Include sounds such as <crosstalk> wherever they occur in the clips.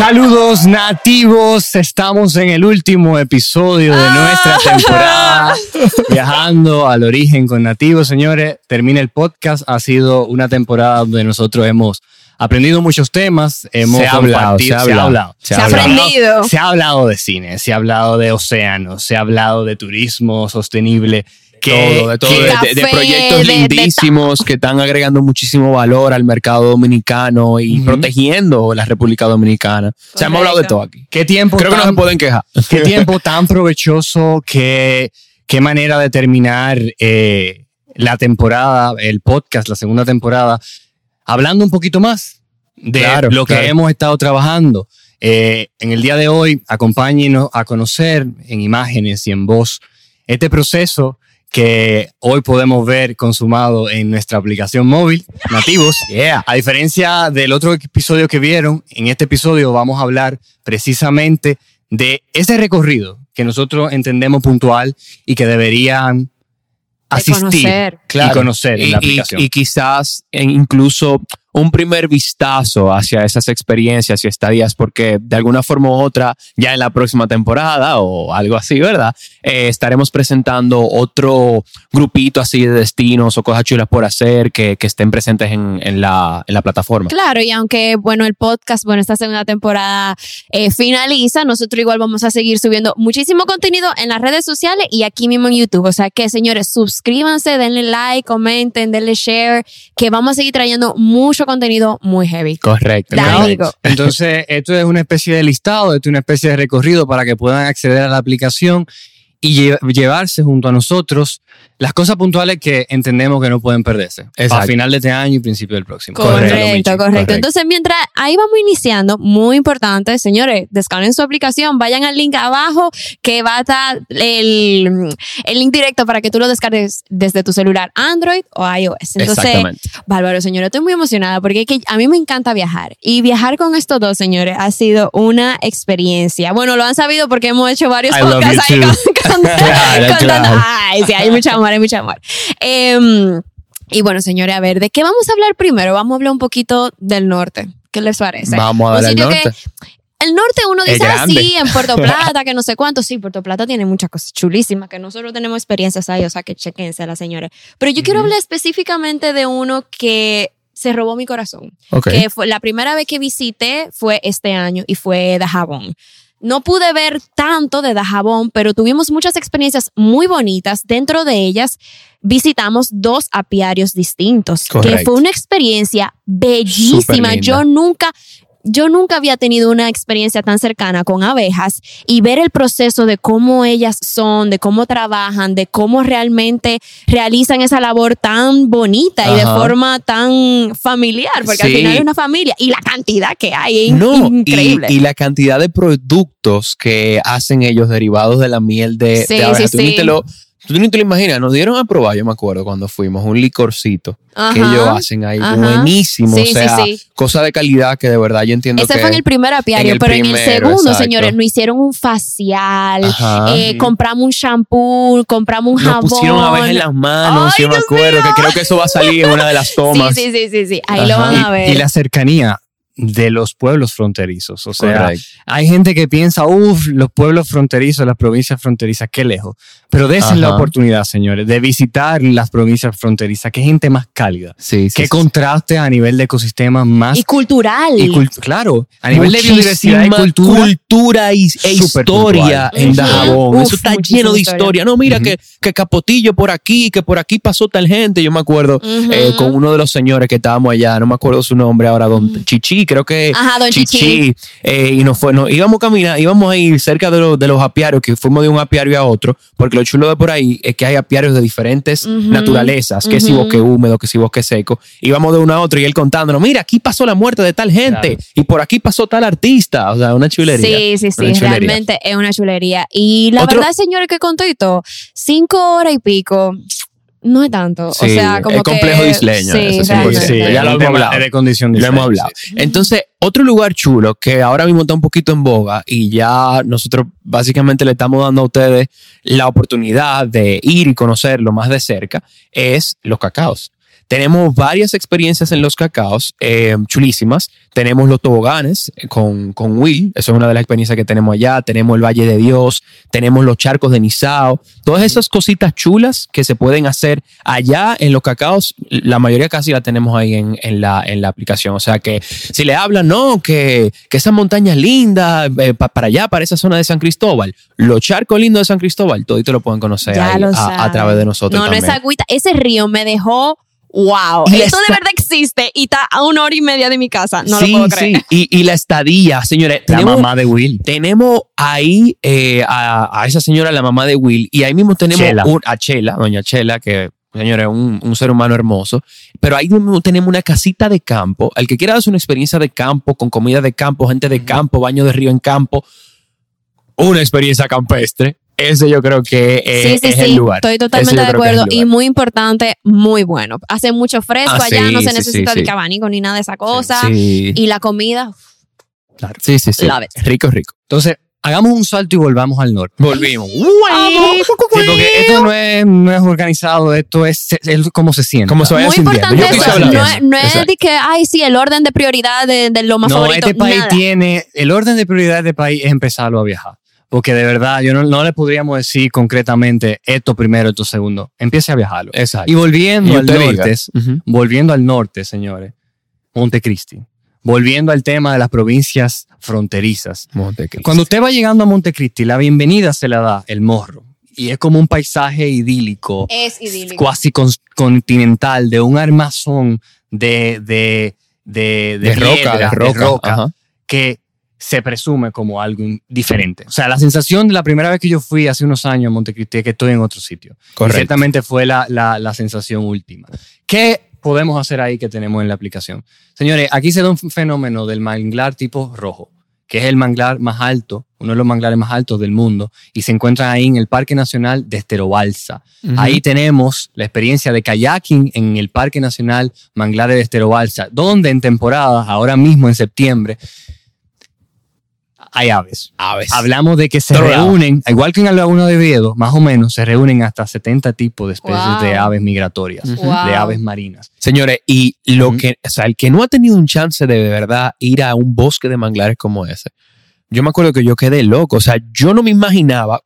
Saludos nativos, estamos en el último episodio de nuestra temporada viajando al origen con nativos, señores. Termina el podcast, ha sido una temporada donde nosotros hemos aprendido muchos temas, hemos Se ha hablado, compartido- se ha hablado, se se ha hablado. aprendido. Se ha hablado de cine, se ha hablado de océanos, se ha hablado de turismo sostenible. Todo, de todo, de, de- café, de proyectos de- de lindísimos que están agregando muchísimo valor al mercado dominicano y protegiendo la República Dominicana. O sea, hemos hablado de Correcto. todo aquí. ¿Qué tiempo Creo que no tan- se pueden quejar. Qué <laughs> tiempo tan provechoso, qué, qué manera de terminar eh, la temporada, el podcast, la segunda temporada, hablando un poquito más de Claro, lo que claro. hemos estado trabajando. Eh, en el día de hoy, acompáñenos a conocer en imágenes y en voz este proceso que hoy podemos ver consumado en nuestra aplicación móvil, nativos. Yeah. A diferencia del otro episodio que vieron, en este episodio vamos a hablar precisamente de ese recorrido que nosotros entendemos puntual y que deberían asistir conocer. y conocer en Y, la aplicación. y quizás incluso un primer vistazo hacia esas experiencias y estadías, porque de alguna forma u otra, ya en la próxima temporada o algo así, ¿verdad? Eh, estaremos presentando otro grupito así de destinos o cosas chulas por hacer que, estén presentes en, en la, en la plataforma. Claro, y aunque, bueno, el podcast, bueno, esta segunda temporada eh, finaliza, nosotros igual vamos a seguir subiendo muchísimo contenido en las redes sociales y aquí mismo en YouTube. O sea que, señores, suscríbanse, denle like, comenten, denle share, que vamos a seguir trayendo mucho contenido muy heavy. Correcto. Digo. <laughs> Entonces, esto es una especie de listado, esto es una especie de recorrido para que puedan acceder a la aplicación y lle- llevarse junto a nosotros las cosas puntuales que entendemos que no pueden perderse. Exacto. Para final de este año y principio del próximo. Correcto, correcto, correcto. Entonces, mientras ahí vamos iniciando, muy importante, señores, descarguen su aplicación, vayan al link abajo que va a estar el, el link directo para que tú lo descargues desde tu celular Android o iOS. Entonces, Exactamente. Bárbaro, señores, estoy muy emocionada porque es que a mí me encanta viajar y viajar con estos dos, señores, ha sido una experiencia. Bueno, lo han sabido porque hemos hecho varios I podcasts ahí con, con- <laughs> Claro, con claro. tanto- Ay, sí, hay mucho amor, hay mucho amor. Em, y bueno, señores, a ver, ¿de qué vamos a hablar primero? Vamos a hablar un poquito del norte. ¿Qué les parece? Vamos a sitio que- norte. el norte uno dice grande. así, en Puerto <laughs> Plata, que no sé cuánto. Sí, Puerto Plata tiene muchas cosas chulísimas, que nosotros tenemos experiencias ahí, o sea, que chequense las señores. Pero yo quiero hablar específicamente de uno que se robó mi corazón. Ok. Que fue la primera vez que visité fue este año y fue Dajabón. No pude ver tanto de Dajabón, pero tuvimos muchas experiencias muy bonitas. Dentro de ellas visitamos dos apiarios distintos, que fue una experiencia bellísima. Yo nunca, yo nunca había tenido una experiencia tan cercana con abejas y ver el proceso de cómo ellas son, de cómo trabajan, de cómo realmente realizan esa labor tan bonita y de forma tan familiar, porque al final es una familia y la cantidad que hay es No, increíble. Y, y la cantidad de productos que hacen ellos derivados de la miel de, Sí, de abeja. sí, tú, Ni sí. te lo, lo imaginas. Nos dieron a probar, yo me acuerdo cuando fuimos, un licorcito que Ajá, ellos hacen ahí. ajá. Buenísimo. Sí, o sí, sea, sí. cosa de calidad que de verdad yo entiendo Ese que. fue en el primer apiario, en el pero en el primero, segundo, exacto. señores, nos hicieron un facial, eh, compramos un shampoo, compramos un Nos jabón. pusieron abejas en las manos, yo me acuerdo, mío. que creo que eso va a salir en una de las <laughs> tomas. Sí, sí, sí, sí, sí. Ahí lo Ajá. van a ver. Y la cercanía de los pueblos fronterizos. O sea, hay gente que piensa, uff, los pueblos fronterizos, las provincias fronterizas, qué lejos. Pero desen la oportunidad, señores, de visitar las provincias fronterizas. Qué gente más cálida. Sí, sí, Qué sí. contraste a nivel de ecosistemas más. y cultural. y cult- claro, a nivel de biodiversidad y cultura. cultura y, e historia en. Dajabón. Uf, Eso está lleno de historia. historia. No, mira Ujú. que, que Capotillo por aquí, que por aquí pasó tal gente. Yo me acuerdo eh, con uno de los señores que estábamos allá, no me acuerdo su nombre ahora, don Chichi, creo que Ajá, don Chichi. eh, y nos fue, nos íbamos a caminar, íbamos a ir cerca de, los de los apiarios, que fuimos de un apiario a otro, porque lo chulo de por ahí es que hay apiarios de diferentes naturalezas, que si Ujú. bosque húmedo, que si bosque seco. Íbamos de uno a otro y él contándonos, mira, aquí pasó la muerte de tal gente Claro. y por aquí pasó tal artista. O sea, una chulería. Sí, sí, sí, chulería. realmente es una chulería. Y la Otro- verdad, señores, que contó y todo, cinco horas y pico, no es tanto. Sí, o sea, como es complejo que, isleño, Sí, eso 100%. realmente. Sí, ya lo hemos hablado. de condición Lo hemos hablado. Entonces, otro lugar chulo que ahora mismo está un poquito en boga y ya nosotros básicamente le estamos dando a ustedes la oportunidad de ir y conocerlo más de cerca es los cacaos. Tenemos varias experiencias en los cacaos, eh, chulísimas. Tenemos los toboganes con, con Will, eso es una de las experiencias que tenemos allá. Tenemos el Valle de Dios, tenemos los charcos de Nizao. Todas esas cositas chulas que se pueden hacer allá en los cacaos, la mayoría casi la tenemos ahí en, en la, en la aplicación. O sea que si le hablan, no, que, que esa montaña es linda, eh, pa- para allá, para esa zona de San Cristóbal, los charcos lindos de San Cristóbal, todito lo pueden conocer ahí lo a, través de nosotros No, también. no es agüita. Ese río me dejó. Wow, Y esto de verdad existe y está a una hora y media de mi casa. No sí, lo puedo creer. sí. Y, y la estadía, señores. La tenemos- mamá de Will. Tenemos ahí eh, a, a esa señora, la mamá de Will, y ahí mismo tenemos Chela. un- a Chela, doña Chela, que señores, un, un ser humano hermoso. Pero ahí mismo tenemos una casita de campo. El que quiera darse una experiencia de campo, con comida de campo, gente de campo, baño de río en campo, una experiencia campestre. Ese yo creo que eh, sí, sí, es sí. el lugar. Estoy totalmente de es acuerdo. Y muy importante, muy bueno. Hace mucho fresco Ah, allá, sí, no se sí, necesita sí, de sí. abanico ni nada de esa cosa. Sí, Y la comida, sí, sí. sí. Love it. Rico, rico. Entonces, hagamos un salto y volvamos al norte. Volvimos. Sí, porque esto no es, no es organizado, esto es, es como se siente. Como se vaya muy importante eso. No, es- no es de que, ay, sí, el orden de prioridad de, de lo más no, favorito. este país nada. tiene, el orden de prioridad de país es empezarlo a viajar. Porque de verdad, yo no, no le podríamos decir concretamente esto primero, esto segundo. Empiece a viajarlo. Exacto. Y volviendo Y al norte, volviendo al norte, señores, Montecristi. Volviendo al tema de las provincias fronterizas. Montecristi. Cuando usted va llegando a Montecristi, la bienvenida se la da el morro. Y es como un paisaje idílico, Es idílico. cuasi con- continental, de un armazón de, de, de, de de roca, de roca. Ajá. que se presume como algo diferente. O sea, la sensación de la primera vez que yo fui hace unos años a Montecristi es que estoy en otro sitio. Y Correcto. ciertamente fue la, la, la sensación última. ¿Qué podemos hacer ahí que tenemos en la aplicación? Señores, aquí se da un fenómeno del manglar tipo rojo, que es el manglar más alto, uno de los manglares más altos del mundo, y se encuentra ahí en el Parque Nacional de Esterobalsa. Ujú. Ahí tenemos la experiencia de kayaking en el Parque Nacional Manglares de Esterobalsa, donde en temporada, ahora mismo en septiembre, hay aves. Aves. Hablamos de que se reúnen, igual que en la Laguna de Viedo, más o menos, se reúnen hasta 70 tipos de especies Wow. de aves migratorias, de aves marinas. Señores, y lo que, o sea, el que no ha tenido un chance de, de verdad ir a un bosque de manglares como ese, yo me acuerdo que yo quedé loco. O sea, yo no me imaginaba.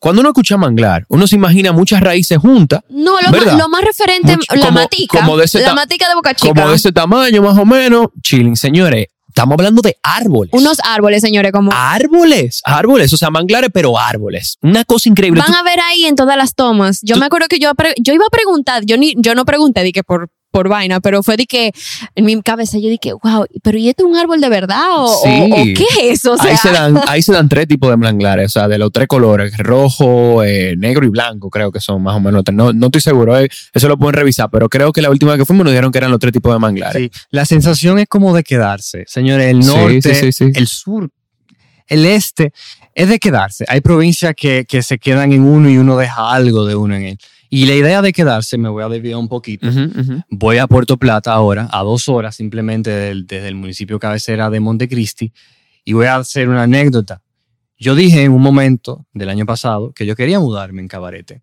Cuando uno escucha manglar, uno se imagina muchas raíces juntas, No, lo, más, lo más referente, Mucho- la como- matica. como de ese la matica de Boca Chica. como de ese tamaño más o menos. Chilling, señores, estamos hablando de árboles. Unos árboles, señores, como árboles, árboles, o sea, manglares, pero árboles. Una cosa increíble. van a ver ahí en todas las tomas. Yo Tú- me acuerdo que yo, yo iba a preguntar, yo ni yo no pregunté que por por vaina, pero fue de que en mi cabeza yo dije, wow, pero ¿y esto es un árbol de verdad o, Sí. o qué es eso? Sea, ahí, se dan, ahí se dan tres tipos de manglares, o sea, de los tres colores, rojo, eh, negro y blanco, creo que son más o menos. No, no estoy seguro, eh, eso lo pueden revisar, pero creo que la última vez que fuimos nos dijeron que eran los tres tipos de manglares. Sí, la sensación es como de quedarse. Señores, el norte, sí, sí, sí. el sur, el este, es de quedarse. Hay provincias que, que se quedan en uno y uno deja algo de uno en él. Y la idea de quedarse, me voy a desviar un poquito. Ujú, ujú. Voy a Puerto Plata ahora, a dos horas simplemente del- desde el municipio cabecera de Montecristi, y voy a hacer una anécdota. Yo dije en un momento del año pasado que yo quería mudarme en Cabarete.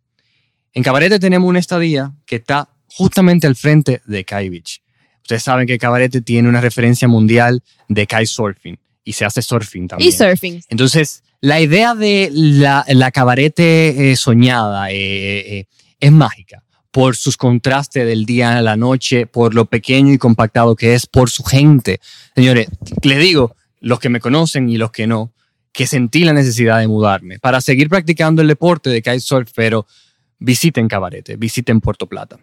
En Cabarete tenemos una estadía que está justamente al frente de Kai Beach. Ustedes saben que Cabarete tiene una referencia mundial de kitesurfing y se hace surfing también. y surfing. Entonces, la idea de la, la cabarete eh, soñada eh, eh, es mágica por sus contrastes del día a la noche, por lo pequeño y compactado que es, por su gente. Señores, les digo, los que me conocen y los que no, que sentí la necesidad de mudarme para seguir practicando el deporte de kitesurf, pero visiten Cabarete, visiten Puerto Plata.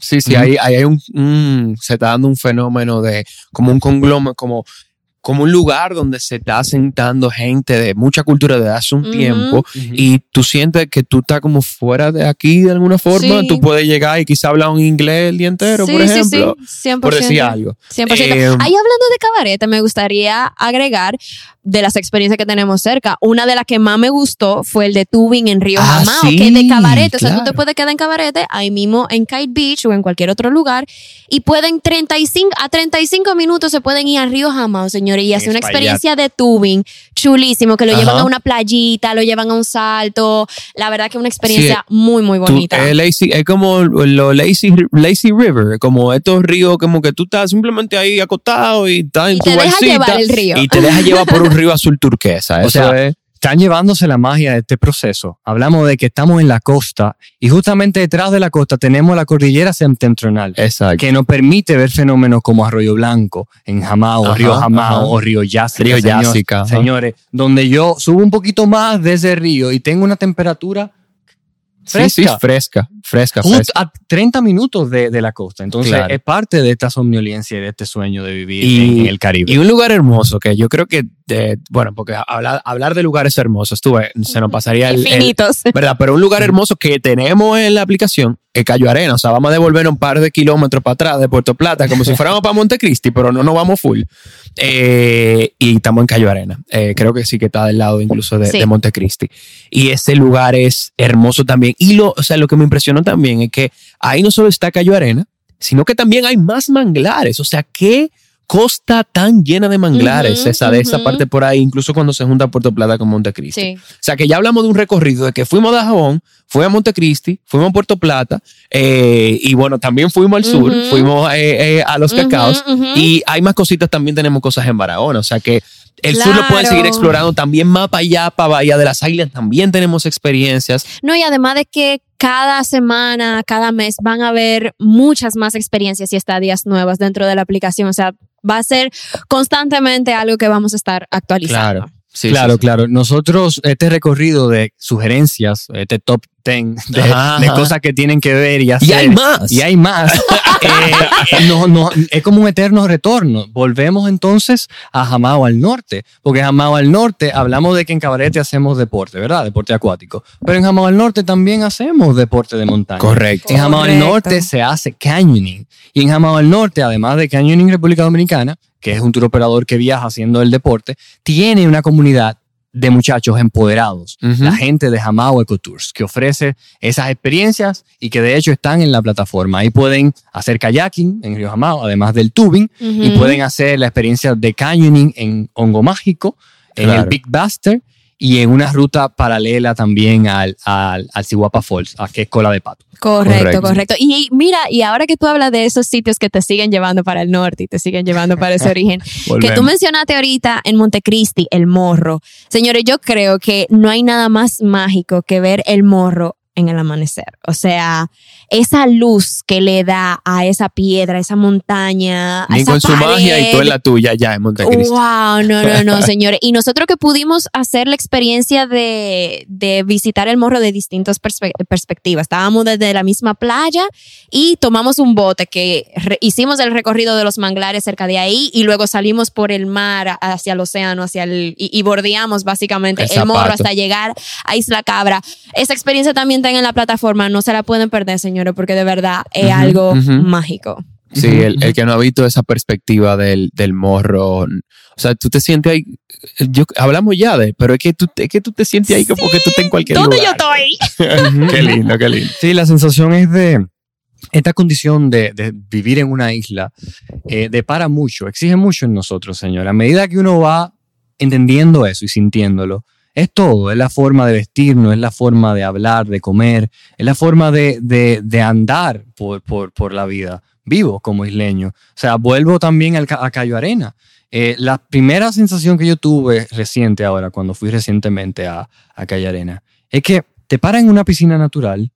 Sí, sí, ahí, ahí hay un, un- se está dando un fenómeno de como un congloma, como, como un lugar donde se está sentando gente de mucha cultura de hace un tiempo y tú sientes que tú estás como fuera de aquí de alguna forma, Sí. tú puedes llegar y quizá hablar un inglés el día entero, sí, por ejemplo, sí, sí, 100%. por decir algo. 100%. Eh, Ahí hablando de cabaret, me gustaría agregar de las experiencias que tenemos cerca. Una de las que más me gustó fue el de tubing en Río Ah, Jamao, sí, que es de cabaret. O sea, tú te puedes quedar en cabaret ahí mismo en Kite Beach o en cualquier otro lugar y pueden 35 a 35 minutos se pueden ir a Río Jamao, señores, y hacer una experiencia de tubing chulísimo, que lo llevan a una playita, lo llevan a un salto. La verdad que es una experiencia muy, muy Tú- bonita. es, lazy- es como lo lazy, lazy river, como estos ríos, como que tú estás simplemente ahí acostado y estás en Y tu te deja llevar el río. y te deja llevar por un río azul turquesa. <laughs> O Eso sea, es. Están llevándose la magia de este proceso. Hablamos de que estamos en la costa y justamente detrás de la costa tenemos la cordillera septentrional. Exacto. que nos permite ver fenómenos como Arroyo Blanco en Jamao, Ajá, Río Jamao ajá. o Río Yásica. Río Yásica. Señores, donde yo subo un poquito más de ese río y tengo una temperatura Sí, sí, fresca. fresca, fresca, justo fresca. a 30 minutos de, de la costa. Entonces, Claro. es parte de esta somnolencia y de este sueño de vivir Y- en, en el Caribe. Y un lugar hermoso que yo creo que, eh, bueno, porque hablar, hablar de lugares hermosos, tú ves, se nos pasaría el, el- Infinitos. <laughs> ¿verdad? Pero un lugar hermoso que tenemos en la aplicación es Cayo Arena. O sea, vamos a devolver un par de kilómetros para atrás de Puerto Plata, como si <laughs> fuéramos para Montecristi, pero no nos vamos full. Eh, y estamos en Cayo Arena. Eh, creo que sí que está del lado incluso de, Sí. de Montecristi. Y ese lugar es hermoso también. Y lo, o sea, lo que me impresionó también es que ahí no solo está Cayo Arena, sino que también hay más manglares. O sea, qué costa tan llena de manglares esa de esa parte por ahí, incluso cuando se junta Puerto Plata con Montecristi. Sí. O sea que ya hablamos de un recorrido de que fuimos a Dajabón, fuimos a Montecristi, fuimos a Puerto Plata eh, y bueno, también fuimos al sur, fuimos eh, eh, a Los Cacaos y hay más cositas, también tenemos cosas en Barahona. O sea que el sur lo pueden seguir explorando también más para allá, para Bahía de las Águilas, también tenemos experiencias. No, y además de que cada semana, cada mes van a haber muchas más experiencias y estadías nuevas dentro de la aplicación. O sea, va a ser constantemente algo que vamos a estar actualizando. Claro. Sí, claro, sí, sí. claro. Nosotros, este recorrido de sugerencias, este top 10 de, cosas que tienen que ver y hacer. Y hay más. Y hay más. <laughs> Eh, no, no, es como un eterno retorno. Volvemos entonces a Jamao al norte, porque Jamao al norte hablamos de que en Cabarete hacemos deporte, ¿verdad? Deporte acuático. Pero en Jamao al norte también hacemos deporte de montaña. Correcto. En Jamao al norte se hace canyoning. Y en Jamao al norte, además de Canyoning República Dominicana, que es un tour operador que viaja haciendo el deporte, tiene una comunidad de muchachos empoderados, la gente de Jamao Ecotours, que ofrece esas experiencias y que de hecho están en la plataforma. Ahí pueden hacer kayaking en Río Jamao, además del tubing, y pueden hacer la experiencia de canyoning en Hongo Mágico, en Claro. el Big Buster y en una ruta paralela también al, al, al Sihuapa Falls, a que es Cola de Pato. Correcto, Correcto. correcto. Y mira, y ahora que tú hablas de esos sitios que te siguen llevando para el norte y te siguen llevando para ese <laughs> origen, que tú mencionaste ahorita en Montecristi, el morro. Señores, yo creo que no hay nada más mágico que ver el morro en el amanecer. O sea, esa luz que le da a esa piedra, a esa montaña, a esa con su magia y pared. tú en la tuya ya en Montecristi. Wow, no, no, no, <laughs> señores. Y nosotros que pudimos hacer la experiencia de, de visitar el morro de distintas perspe- perspectivas. Estábamos desde la misma playa y tomamos un bote que hicimos el recorrido de los manglares cerca de ahí y luego salimos por el mar hacia el océano, hacia el, y, y bordeamos básicamente El el, morro hasta llegar a Isla Cabra. Esa experiencia también en la plataforma, no se la pueden perder, señores, porque de verdad es algo mágico. Sí, el, el que no ha visto esa perspectiva del, del morro. O sea, tú te sientes ahí. Yo, hablamos ya de, pero es que tú, es que tú te sientes ahí como que tú estás en cualquier ¿Dónde yo lugar. estoy? qué lindo, qué lindo. Sí, la sensación es de esta condición de, de vivir en una isla, eh, depara mucho, exige mucho en nosotros, señor. A medida que uno va entendiendo eso y sintiéndolo, es todo, es la forma de vestirnos, es la forma de hablar, de comer, es la forma de, de- de andar por, por, por la vida, vivo como isleño. O sea, vuelvo también a Cayo Arena. Eh, la primera sensación que yo tuve reciente ahora, cuando fui recientemente a, a Cayo Arena, es que te paran en una piscina natural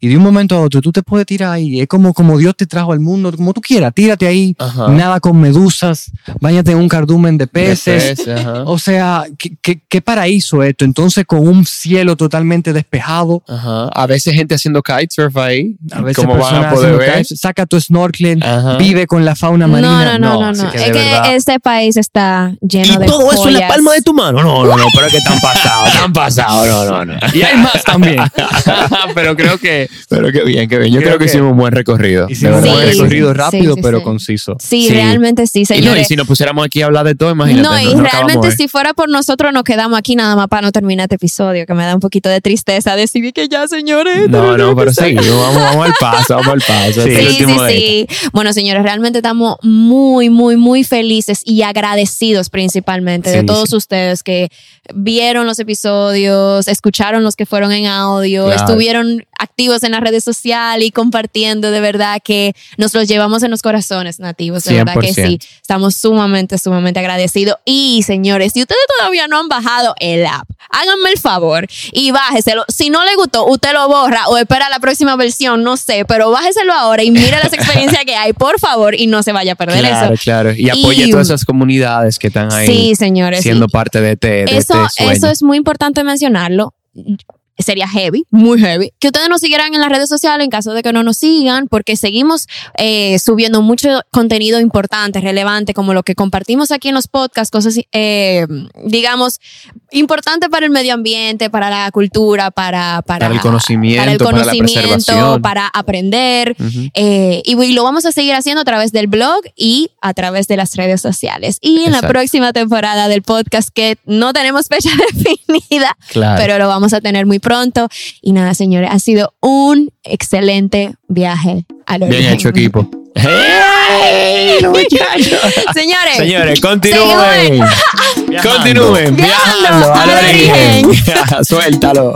y de un momento a otro tú te puedes tirar ahí. Es como, como Dios te trajo al mundo, como tú quieras, tírate ahí, Ajá. nada con medusas, váyate en un cardumen de De peces. peces, ajá. O sea, ¿qué, qué, qué paraíso esto. Entonces, con un cielo totalmente despejado, Ajá. A veces gente haciendo kitesurf ahí. a veces ¿Cómo van a personas poder ver? saca tu snorkel, Ajá. vive con la fauna marina. No, no, no, no, no. que es de que verdad, este país está lleno Y de todo eso en la joyas. palma de tu mano. No, no, no, pero es que están pasados, están pasados. No, no, no. Y hay más también. <laughs> Pero creo que Pero qué bien, qué bien. Yo Creo creo, que, que hicimos un buen recorrido. hicimos un buen recorrido rápido, sí, pero sí. conciso. Sí, Sí. realmente sí, Y, no, señores. y si nos pusiéramos aquí a hablar de todo, imagínate. No, y no- realmente si fuera por nosotros nos quedamos aquí nada más para no terminar este episodio, que me da un poquito de tristeza decir que ya, señores. No, no, pero sí, vamos, vamos al paso, vamos al paso. Sí. Sí, sí. Bueno, señores, realmente estamos muy, muy, muy felices y agradecidos principalmente de todos sí. ustedes que vieron los episodios, escucharon los que fueron en audio, Claro. estuvieron activos en las redes sociales y compartiendo, de verdad que nos los llevamos en los corazones nativos, de verdad que 100%. sí. Estamos sumamente, sumamente agradecidos. Y señores, si ustedes todavía no han bajado el app, háganme el favor y bájeselo. Si no le gustó, usted lo borra o espera la próxima versión, no sé, pero bájeselo ahora y mire las experiencias que hay, por favor, y no se vaya a perder Claro, eso. claro. Y apoye Y- todas esas comunidades que están ahí Sí, señores. siendo sí. parte de este, de Eso, este sueño. eso es muy importante mencionarlo. Sería heavy, muy heavy. Que ustedes nos siguieran en las redes sociales en caso de que no nos sigan, porque seguimos eh, subiendo mucho contenido importante, relevante, como lo que compartimos aquí en los podcasts, cosas, eh, digamos, importantes para el medio ambiente, para la cultura, para, para, Para el conocimiento, para, el para la conocimiento, preservación. para aprender. Ujú. Eh, y, y lo vamos a seguir haciendo a través del blog y a través de las redes sociales. Y en la Exacto. próxima temporada del podcast, que no tenemos fecha <laughs> definida, Claro. pero lo vamos a tener muy pronto. Y nada, señores, ha sido un excelente viaje al Bien origen. hecho, equipo. ¡Hey! los <laughs> muchachos! Señores, Señores, continúen. Continúen Viajando viajando al al origen. origen. <laughs> Suéltalo.